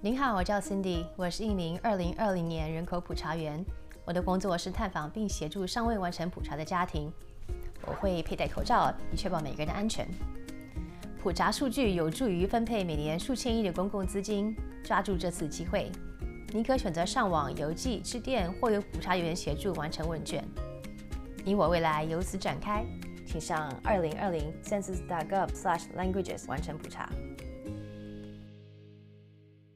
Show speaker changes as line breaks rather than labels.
您好，我叫 Cindy，我是一名2020年人口普查员。我的工作是探访并协助尚未完成普查的家庭。我会佩戴口罩，以确保每个人的安全。普查数据有助于分配每年数千亿的公共资金。抓住这次机会，您可选择上网、邮寄、致电，或由普查员协助完成问卷。你我未来由此展开，请上2020 census.gov/languages 完成普查。